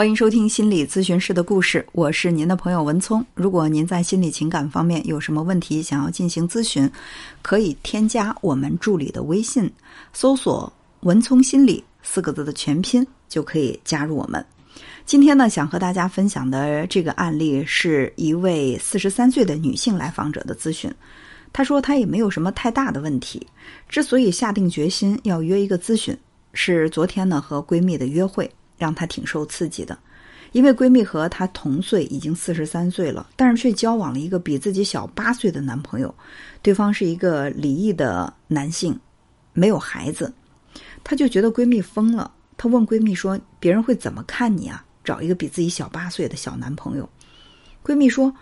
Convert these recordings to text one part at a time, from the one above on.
欢迎收听心理咨询师的故事，我是您的朋友文聪。如果您在心理情感方面有什么问题想要进行咨询，可以添加我们助理的微信，搜索“文聪心理”四个字的全拼，就可以加入我们。今天呢，想和大家分享的这个案例是一位四十三岁的女性来访者的咨询。她说她也没有什么太大的问题，之所以下定决心要约一个咨询，是昨天呢和闺蜜的约会。让她挺受刺激的，因为闺蜜和她同岁，已经四十三岁了，但是却交往了一个比自己小八岁的男朋友。对方是一个离异的男性，没有孩子，她就觉得闺蜜疯了。她问闺蜜说：“别人会怎么看你啊？找一个比自己小八岁的小男朋友？”闺蜜说：“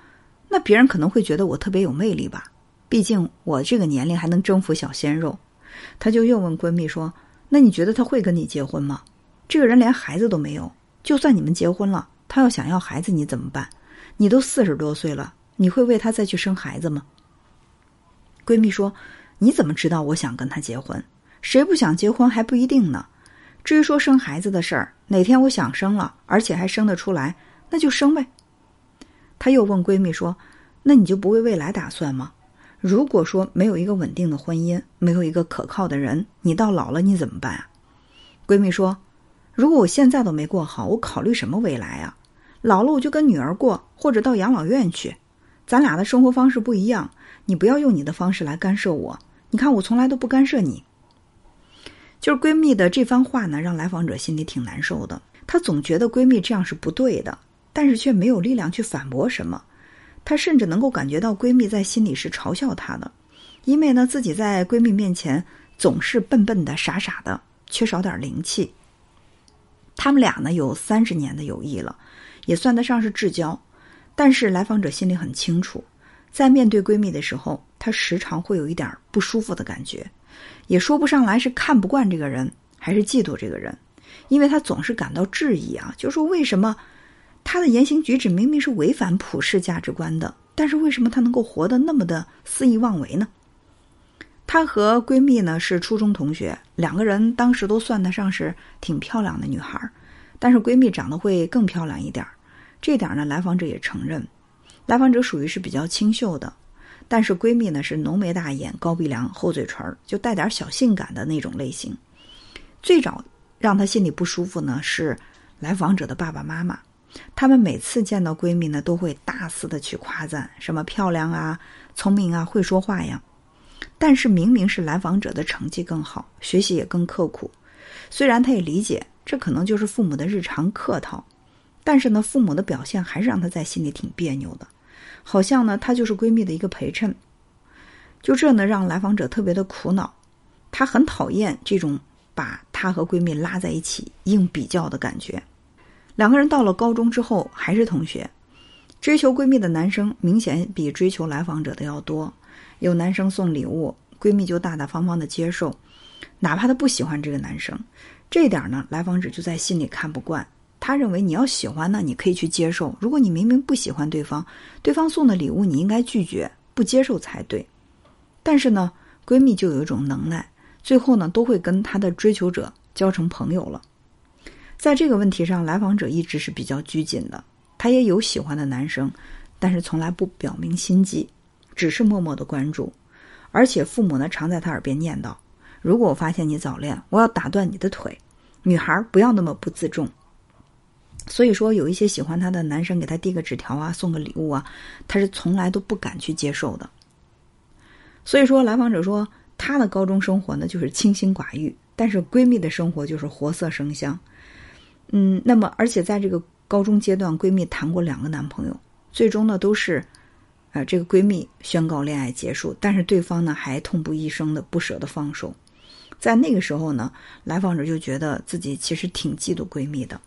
那别人可能会觉得我特别有魅力吧，毕竟我这个年龄还能征服小鲜肉。”她就又问闺蜜说：“那你觉得他会跟你结婚吗？”这个人连孩子都没有，就算你们结婚了，他要想要孩子，你怎么办？你都四十多岁了，你会为他再去生孩子吗？闺蜜说：“你怎么知道我想跟他结婚？谁不想结婚还不一定呢。至于说生孩子的事儿，哪天我想生了，而且还生得出来，那就生呗。”她又问闺蜜说：“那你就不为未来打算吗？如果说没有一个稳定的婚姻，没有一个可靠的人，你到老了你怎么办啊？”闺蜜说。如果我现在都没过好，我考虑什么未来啊？老了我就跟女儿过，或者到养老院去。咱俩的生活方式不一样，你不要用你的方式来干涉我。你看我从来都不干涉你。就是闺蜜的这番话呢，让来访者心里挺难受的。她总觉得闺蜜这样是不对的，但是却没有力量去反驳什么。她甚至能够感觉到闺蜜在心里是嘲笑她的，因为呢自己在闺蜜面前总是笨笨的、傻傻的，缺少点灵气。他们俩呢有三十年的友谊了，也算得上是至交。但是来访者心里很清楚，在面对闺蜜的时候，她时常会有一点不舒服的感觉，也说不上来是看不惯这个人，还是嫉妒这个人，因为她总是感到质疑啊，就说为什么她的言行举止明明是违反普世价值观的，但是为什么她能够活得那么的肆意妄为呢？她和闺蜜呢是初中同学，两个人当时都算得上是挺漂亮的女孩但是闺蜜长得会更漂亮一点这点呢来访者也承认。来访者属于是比较清秀的，但是闺蜜呢是浓眉大眼、高鼻梁、厚嘴唇就带点小性感的那种类型。最早让她心里不舒服呢是来访者的爸爸妈妈，他们每次见到闺蜜呢都会大肆的去夸赞，什么漂亮啊、聪明啊、会说话呀。但是明明是来访者的成绩更好，学习也更刻苦。虽然他也理解这可能就是父母的日常客套，但是呢，父母的表现还是让他在心里挺别扭的。好像呢，他就是闺蜜的一个陪衬。就这呢，让来访者特别的苦恼。他很讨厌这种把他和闺蜜拉在一起硬比较的感觉。两个人到了高中之后还是同学，追求闺蜜的男生明显比追求来访者的要多。有男生送礼物，闺蜜就大大方方的接受，哪怕她不喜欢这个男生，这点呢，来访者就在心里看不惯。他认为你要喜欢呢，你可以去接受；如果你明明不喜欢对方，对方送的礼物你应该拒绝不接受才对。但是呢，闺蜜就有一种能耐，最后呢，都会跟她的追求者交成朋友了。在这个问题上，来访者一直是比较拘谨的，她也有喜欢的男生，但是从来不表明心迹。只是默默的关注，而且父母呢常在他耳边念叨：“如果我发现你早恋，我要打断你的腿。”女孩不要那么不自重。所以说，有一些喜欢他的男生给他递个纸条啊，送个礼物啊，他是从来都不敢去接受的。所以说，来访者说她的高中生活呢就是清心寡欲，但是闺蜜的生活就是活色生香。嗯，那么而且在这个高中阶段，闺蜜谈过两个男朋友，最终呢都是。这个闺蜜宣告恋爱结束，但是对方呢还痛不欲生的不舍得放手。在那个时候呢，来访者就觉得自己其实挺嫉妒闺蜜的。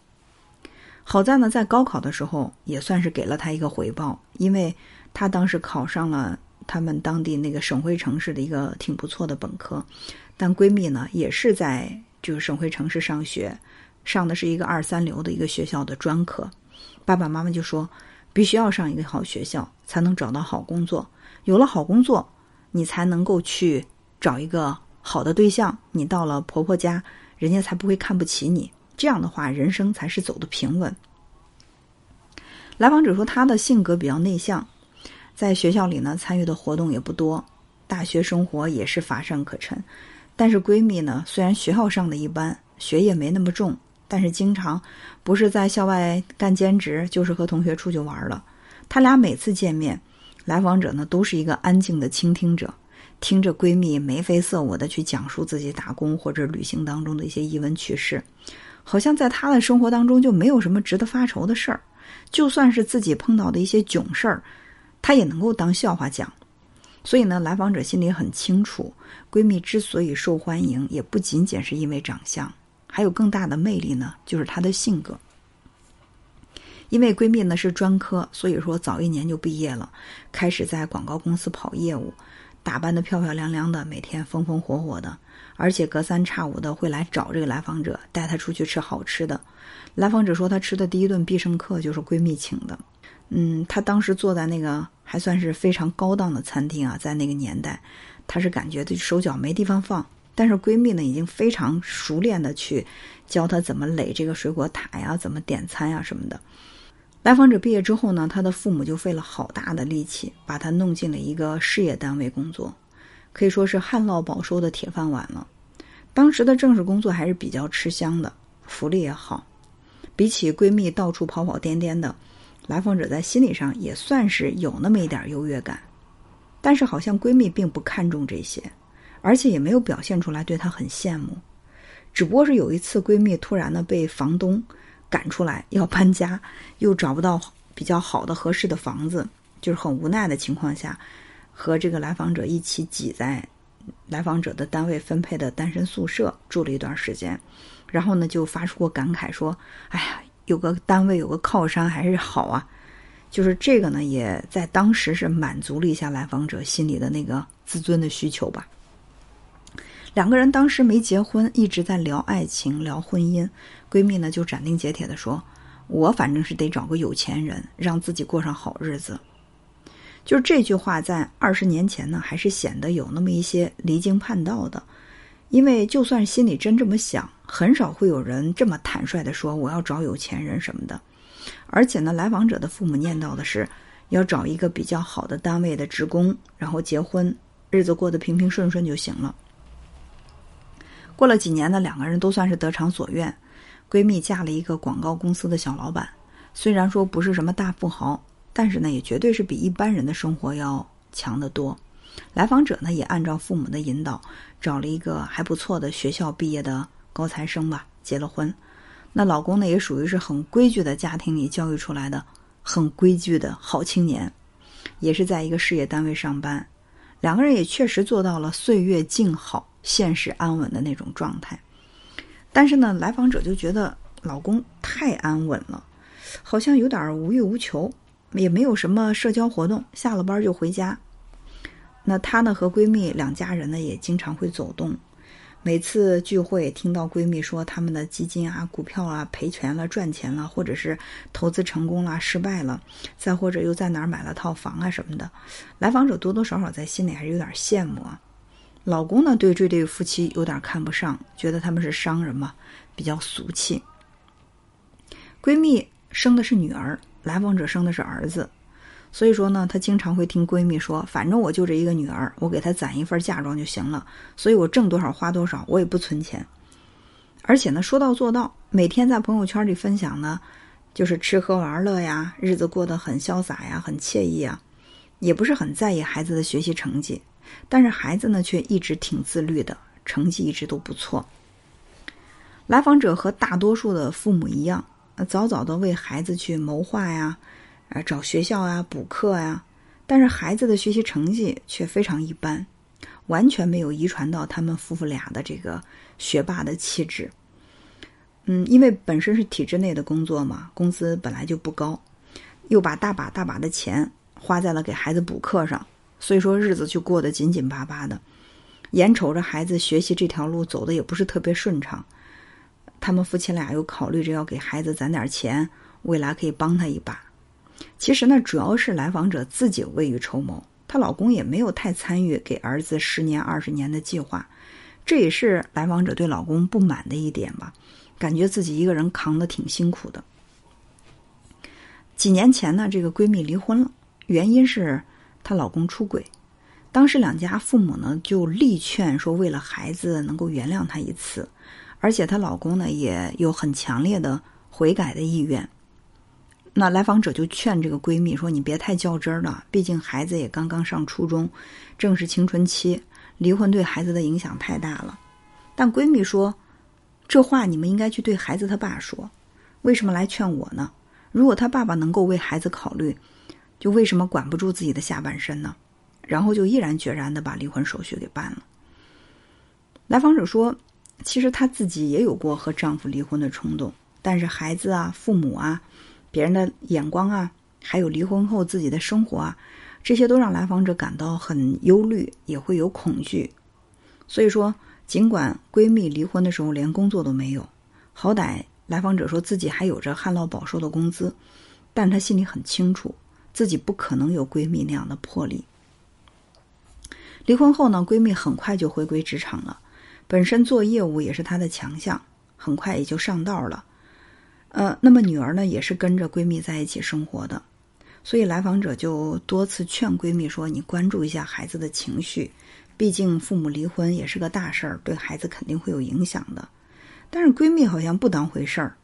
好在呢，在高考的时候也算是给了她一个回报，因为她当时考上了他们当地那个省会城市的一个挺不错的本科。但闺蜜呢也是在就是省会城市上学，上的是一个二三流的一个学校的专科。爸爸妈妈就说。必须要上一个好学校，才能找到好工作。有了好工作，你才能够去找一个好的对象。你到了婆婆家，人家才不会看不起你。这样的话，人生才是走的平稳。来访者说，她的性格比较内向，在学校里呢参与的活动也不多，大学生活也是乏善可陈。但是闺蜜呢，虽然学校上的一般，学业没那么重，但是经常不是在校外干兼职，就是和同学出去玩了。他俩每次见面，来访者呢都是一个安静的倾听者，听着闺蜜眉飞色舞的去讲述自己打工或者旅行当中的一些逸闻趣事，好像在他的生活当中就没有什么值得发愁的事儿，就算是自己碰到的一些囧事儿，他也能够当笑话讲。所以呢，来访者心里很清楚，闺蜜之所以受欢迎，也不仅仅是因为长相，还有更大的魅力呢，就是她的性格。因为闺蜜呢是专科，所以说早一年就毕业了，开始在广告公司跑业务，打扮的漂漂亮亮的，每天风风火火的，而且隔三差五的会来找这个来访者，带她出去吃好吃的。来访者说，她吃的第一顿必胜客就是闺蜜请的。嗯，她当时坐在那个。还算是非常高档的餐厅啊，在那个年代，她是感觉这手脚没地方放。但是闺蜜呢，已经非常熟练的去教她怎么垒这个水果塔呀，怎么点餐呀什么的。来访者毕业之后呢，她的父母就费了好大的力气，把她弄进了一个事业单位工作，可以说是旱涝保收的铁饭碗了。当时的正式工作还是比较吃香的，福利也好，比起闺蜜到处跑跑颠颠的。来访者在心理上也算是有那么一点优越感，但是好像闺蜜并不看重这些，而且也没有表现出来对她很羡慕。只不过是有一次，闺蜜突然呢被房东赶出来要搬家，又找不到比较好的合适的房子，就是很无奈的情况下，和这个来访者一起挤在来访者的单位分配的单身宿舍住了一段时间，然后呢就发出过感慨说：“哎呀。”有个单位有个靠山还是好啊，就是这个呢，也在当时是满足了一下来访者心里的那个自尊的需求吧。两个人当时没结婚，一直在聊爱情、聊婚姻。闺蜜呢就斩钉截铁的说：“我反正是得找个有钱人，让自己过上好日子。”就是这句话在二十年前呢，还是显得有那么一些离经叛道的。因为就算心里真这么想，很少会有人这么坦率的说我要找有钱人什么的。而且呢，来访者的父母念叨的是要找一个比较好的单位的职工，然后结婚，日子过得平平顺顺就行了。过了几年呢，两个人都算是得偿所愿。闺蜜嫁了一个广告公司的小老板，虽然说不是什么大富豪，但是呢，也绝对是比一般人的生活要强得多。来访者呢，也按照父母的引导，找了一个还不错的学校毕业的高材生吧，结了婚。那老公呢，也属于是很规矩的家庭里教育出来的，很规矩的好青年，也是在一个事业单位上班。两个人也确实做到了岁月静好、现实安稳的那种状态。但是呢，来访者就觉得老公太安稳了，好像有点无欲无求，也没有什么社交活动，下了班就回家。那她呢和闺蜜两家人呢也经常会走动，每次聚会听到闺蜜说他们的基金啊、股票啊赔钱了、赚钱了，或者是投资成功了、失败了，再或者又在哪儿买了套房啊什么的，来访者多多少少在心里还是有点羡慕啊。老公呢对这对夫妻有点看不上，觉得他们是商人嘛，比较俗气。闺蜜生的是女儿，来访者生的是儿子。所以说呢，她经常会听闺蜜说：“反正我就这一个女儿，我给她攒一份嫁妆就行了。所以我挣多少花多少，我也不存钱。而且呢，说到做到，每天在朋友圈里分享呢，就是吃喝玩乐呀，日子过得很潇洒呀，很惬意啊，也不是很在意孩子的学习成绩。但是孩子呢，却一直挺自律的，成绩一直都不错。来访者和大多数的父母一样，早早的为孩子去谋划呀。”啊，找学校啊，补课呀，但是孩子的学习成绩却非常一般，完全没有遗传到他们夫妇俩的这个学霸的气质。嗯，因为本身是体制内的工作嘛，工资本来就不高，又把大把大把的钱花在了给孩子补课上，所以说日子就过得紧紧巴巴的，眼瞅着孩子学习这条路走的也不是特别顺畅，他们夫妻俩又考虑着要给孩子攒点钱，未来可以帮他一把。其实呢，主要是来访者自己未雨绸缪，她老公也没有太参与给儿子十年、二十年的计划，这也是来访者对老公不满的一点吧，感觉自己一个人扛得挺辛苦的。几年前呢，这个闺蜜离婚了，原因是她老公出轨。当时两家父母呢就力劝说，为了孩子能够原谅她一次，而且她老公呢也有很强烈的悔改的意愿。那来访者就劝这个闺蜜说：“你别太较真儿了，毕竟孩子也刚刚上初中，正是青春期，离婚对孩子的影响太大了。”但闺蜜说：“这话你们应该去对孩子他爸说，为什么来劝我呢？如果他爸爸能够为孩子考虑，就为什么管不住自己的下半身呢？”然后就毅然决然的把离婚手续给办了。来访者说：“其实她自己也有过和丈夫离婚的冲动，但是孩子啊、父母啊。”别人的眼光啊，还有离婚后自己的生活啊，这些都让来访者感到很忧虑，也会有恐惧。所以说，尽管闺蜜离婚的时候连工作都没有，好歹来访者说自己还有着旱涝保收的工资，但她心里很清楚，自己不可能有闺蜜那样的魄力。离婚后呢，闺蜜很快就回归职场了，本身做业务也是她的强项，很快也就上道了。呃，那么女儿呢，也是跟着闺蜜在一起生活的，所以来访者就多次劝闺蜜说：“你关注一下孩子的情绪，毕竟父母离婚也是个大事儿，对孩子肯定会有影响的。”但是闺蜜好像不当回事儿。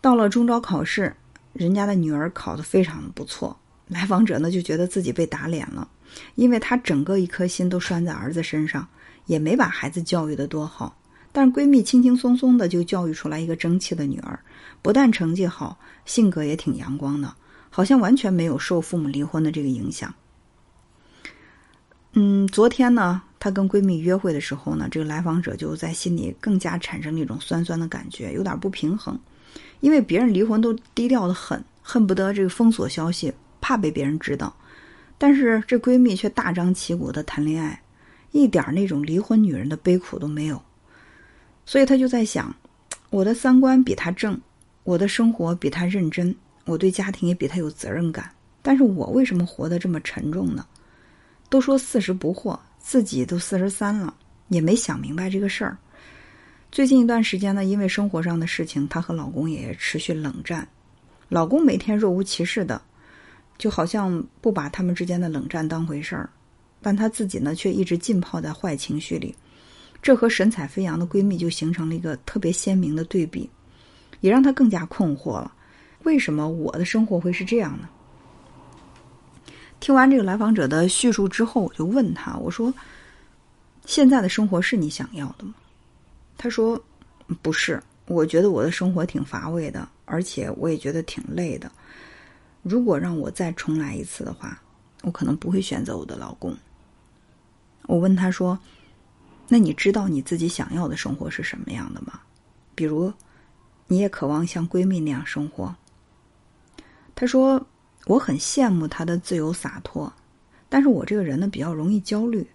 到了中招考试，人家的女儿考得非常的不错，来访者呢就觉得自己被打脸了，因为她整个一颗心都拴在儿子身上，也没把孩子教育得多好。但是闺蜜轻轻松松的就教育出来一个争气的女儿，不但成绩好，性格也挺阳光的，好像完全没有受父母离婚的这个影响。嗯，昨天呢，她跟闺蜜约会的时候呢，这个来访者就在心里更加产生了一种酸酸的感觉，有点不平衡，因为别人离婚都低调的很，恨不得这个封锁消息，怕被别人知道，但是这闺蜜却大张旗鼓的谈恋爱，一点那种离婚女人的悲苦都没有。所以他就在想，我的三观比他正，我的生活比他认真，我对家庭也比他有责任感。但是我为什么活得这么沉重呢？都说四十不惑，自己都四十三了，也没想明白这个事儿。最近一段时间呢，因为生活上的事情，她和老公也持续冷战。老公每天若无其事的，就好像不把他们之间的冷战当回事儿，但她自己呢，却一直浸泡在坏情绪里。这和神采飞扬的闺蜜就形成了一个特别鲜明的对比，也让她更加困惑了：为什么我的生活会是这样呢？听完这个来访者的叙述之后，我就问他：“我说，现在的生活是你想要的吗？”他说：“不是，我觉得我的生活挺乏味的，而且我也觉得挺累的。如果让我再重来一次的话，我可能不会选择我的老公。”我问他说。那你知道你自己想要的生活是什么样的吗？比如，你也渴望像闺蜜那样生活。她说：“我很羡慕她的自由洒脱，但是我这个人呢比较容易焦虑。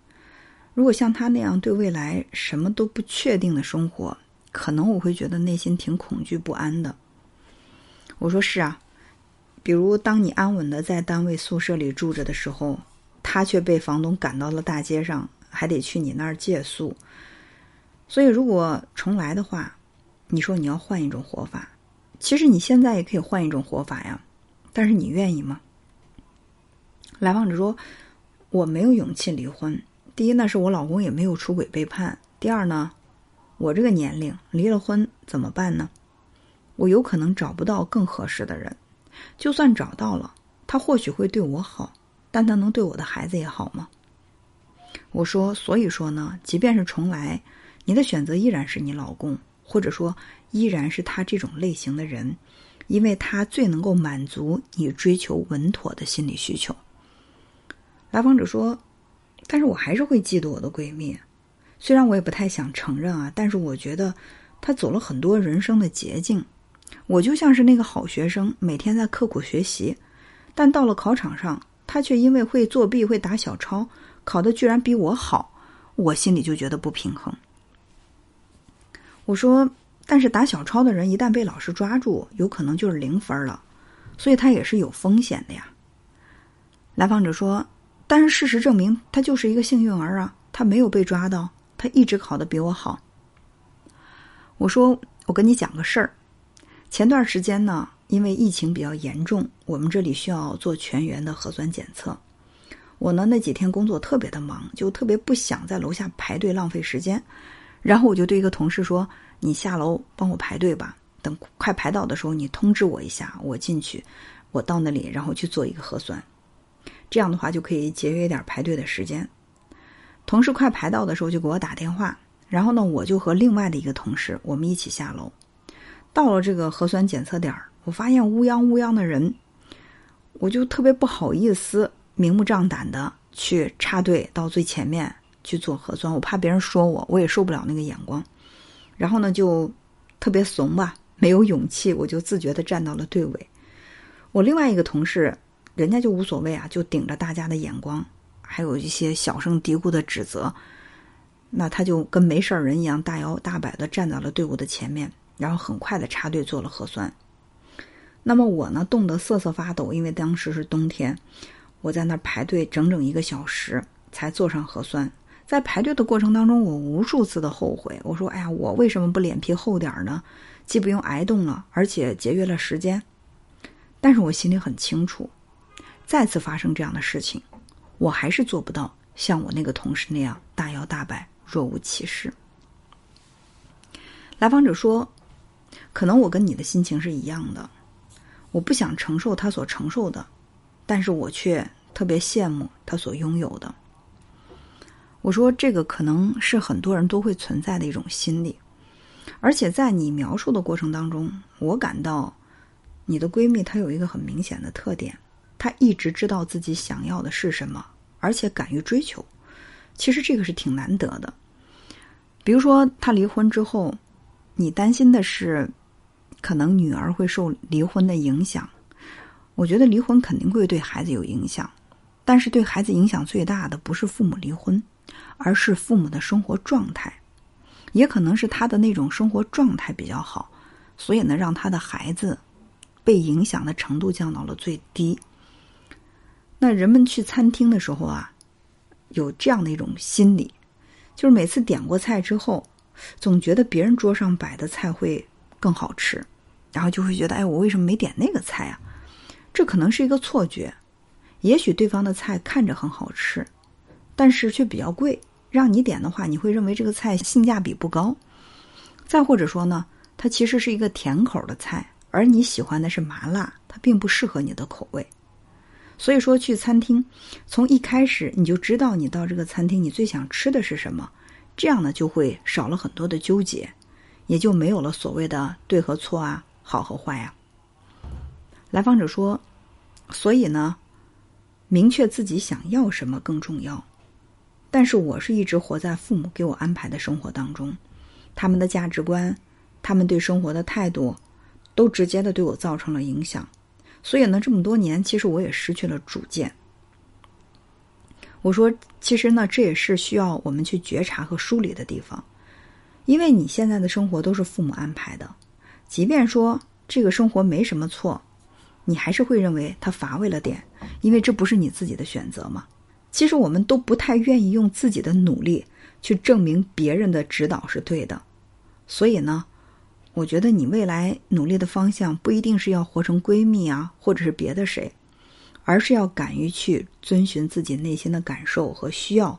如果像她那样对未来什么都不确定的生活，可能我会觉得内心挺恐惧不安的。”我说：“是啊，比如当你安稳的在单位宿舍里住着的时候，他却被房东赶到了大街上。”还得去你那儿借宿，所以如果重来的话，你说你要换一种活法，其实你现在也可以换一种活法呀，但是你愿意吗？来访者说：“我没有勇气离婚。第一呢，是我老公也没有出轨背叛；第二呢，我这个年龄离了婚怎么办呢？我有可能找不到更合适的人，就算找到了，他或许会对我好，但他能对我的孩子也好吗？”我说，所以说呢，即便是重来，你的选择依然是你老公，或者说依然是他这种类型的人，因为他最能够满足你追求稳妥的心理需求。来访者说：“但是我还是会嫉妒我的闺蜜，虽然我也不太想承认啊，但是我觉得她走了很多人生的捷径。我就像是那个好学生，每天在刻苦学习，但到了考场上，她却因为会作弊、会打小抄。”考的居然比我好，我心里就觉得不平衡。我说：“但是打小抄的人一旦被老师抓住，有可能就是零分了，所以他也是有风险的呀。”来访者说：“但是事实证明，他就是一个幸运儿啊，他没有被抓到，他一直考的比我好。”我说：“我跟你讲个事儿，前段时间呢，因为疫情比较严重，我们这里需要做全员的核酸检测。我呢那几天工作特别的忙，就特别不想在楼下排队浪费时间。然后我就对一个同事说：“你下楼帮我排队吧，等快排到的时候你通知我一下，我进去，我到那里然后去做一个核酸。这样的话就可以节约一点排队的时间。”同事快排到的时候就给我打电话，然后呢我就和另外的一个同事我们一起下楼。到了这个核酸检测点我发现乌泱乌泱的人，我就特别不好意思。明目张胆的去插队到最前面去做核酸，我怕别人说我，我也受不了那个眼光。然后呢，就特别怂吧，没有勇气，我就自觉的站到了队尾。我另外一个同事，人家就无所谓啊，就顶着大家的眼光，还有一些小声嘀咕的指责，那他就跟没事人一样，大摇大摆的站在了队伍的前面，然后很快的插队做了核酸。那么我呢，冻得瑟瑟发抖，因为当时是冬天。我在那儿排队整整一个小时才做上核酸，在排队的过程当中，我无数次的后悔。我说：“哎呀，我为什么不脸皮厚点儿呢？既不用挨冻了，而且节约了时间。”但是我心里很清楚，再次发生这样的事情，我还是做不到像我那个同事那样大摇大摆、若无其事。来访者说：“可能我跟你的心情是一样的，我不想承受他所承受的。”但是我却特别羡慕他所拥有的。我说这个可能是很多人都会存在的一种心理，而且在你描述的过程当中，我感到你的闺蜜她有一个很明显的特点，她一直知道自己想要的是什么，而且敢于追求。其实这个是挺难得的。比如说她离婚之后，你担心的是可能女儿会受离婚的影响。我觉得离婚肯定会对孩子有影响，但是对孩子影响最大的不是父母离婚，而是父母的生活状态，也可能是他的那种生活状态比较好，所以呢，让他的孩子被影响的程度降到了最低。那人们去餐厅的时候啊，有这样的一种心理，就是每次点过菜之后，总觉得别人桌上摆的菜会更好吃，然后就会觉得，哎，我为什么没点那个菜啊？这可能是一个错觉，也许对方的菜看着很好吃，但是却比较贵，让你点的话，你会认为这个菜性价比不高。再或者说呢，它其实是一个甜口的菜，而你喜欢的是麻辣，它并不适合你的口味。所以说，去餐厅，从一开始你就知道你到这个餐厅你最想吃的是什么，这样呢就会少了很多的纠结，也就没有了所谓的对和错啊，好和坏啊。来访者说：“所以呢，明确自己想要什么更重要。但是我是一直活在父母给我安排的生活当中，他们的价值观，他们对生活的态度，都直接的对我造成了影响。所以呢，这么多年，其实我也失去了主见。我说，其实呢，这也是需要我们去觉察和梳理的地方，因为你现在的生活都是父母安排的，即便说这个生活没什么错。”你还是会认为它乏味了点，因为这不是你自己的选择嘛。其实我们都不太愿意用自己的努力去证明别人的指导是对的，所以呢，我觉得你未来努力的方向不一定是要活成闺蜜啊，或者是别的谁，而是要敢于去遵循自己内心的感受和需要，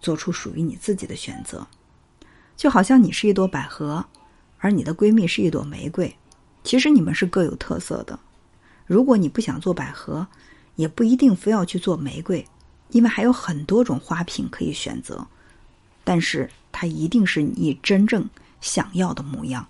做出属于你自己的选择。就好像你是一朵百合，而你的闺蜜是一朵玫瑰，其实你们是各有特色的。如果你不想做百合，也不一定非要去做玫瑰，因为还有很多种花瓶可以选择。但是它一定是你真正想要的模样。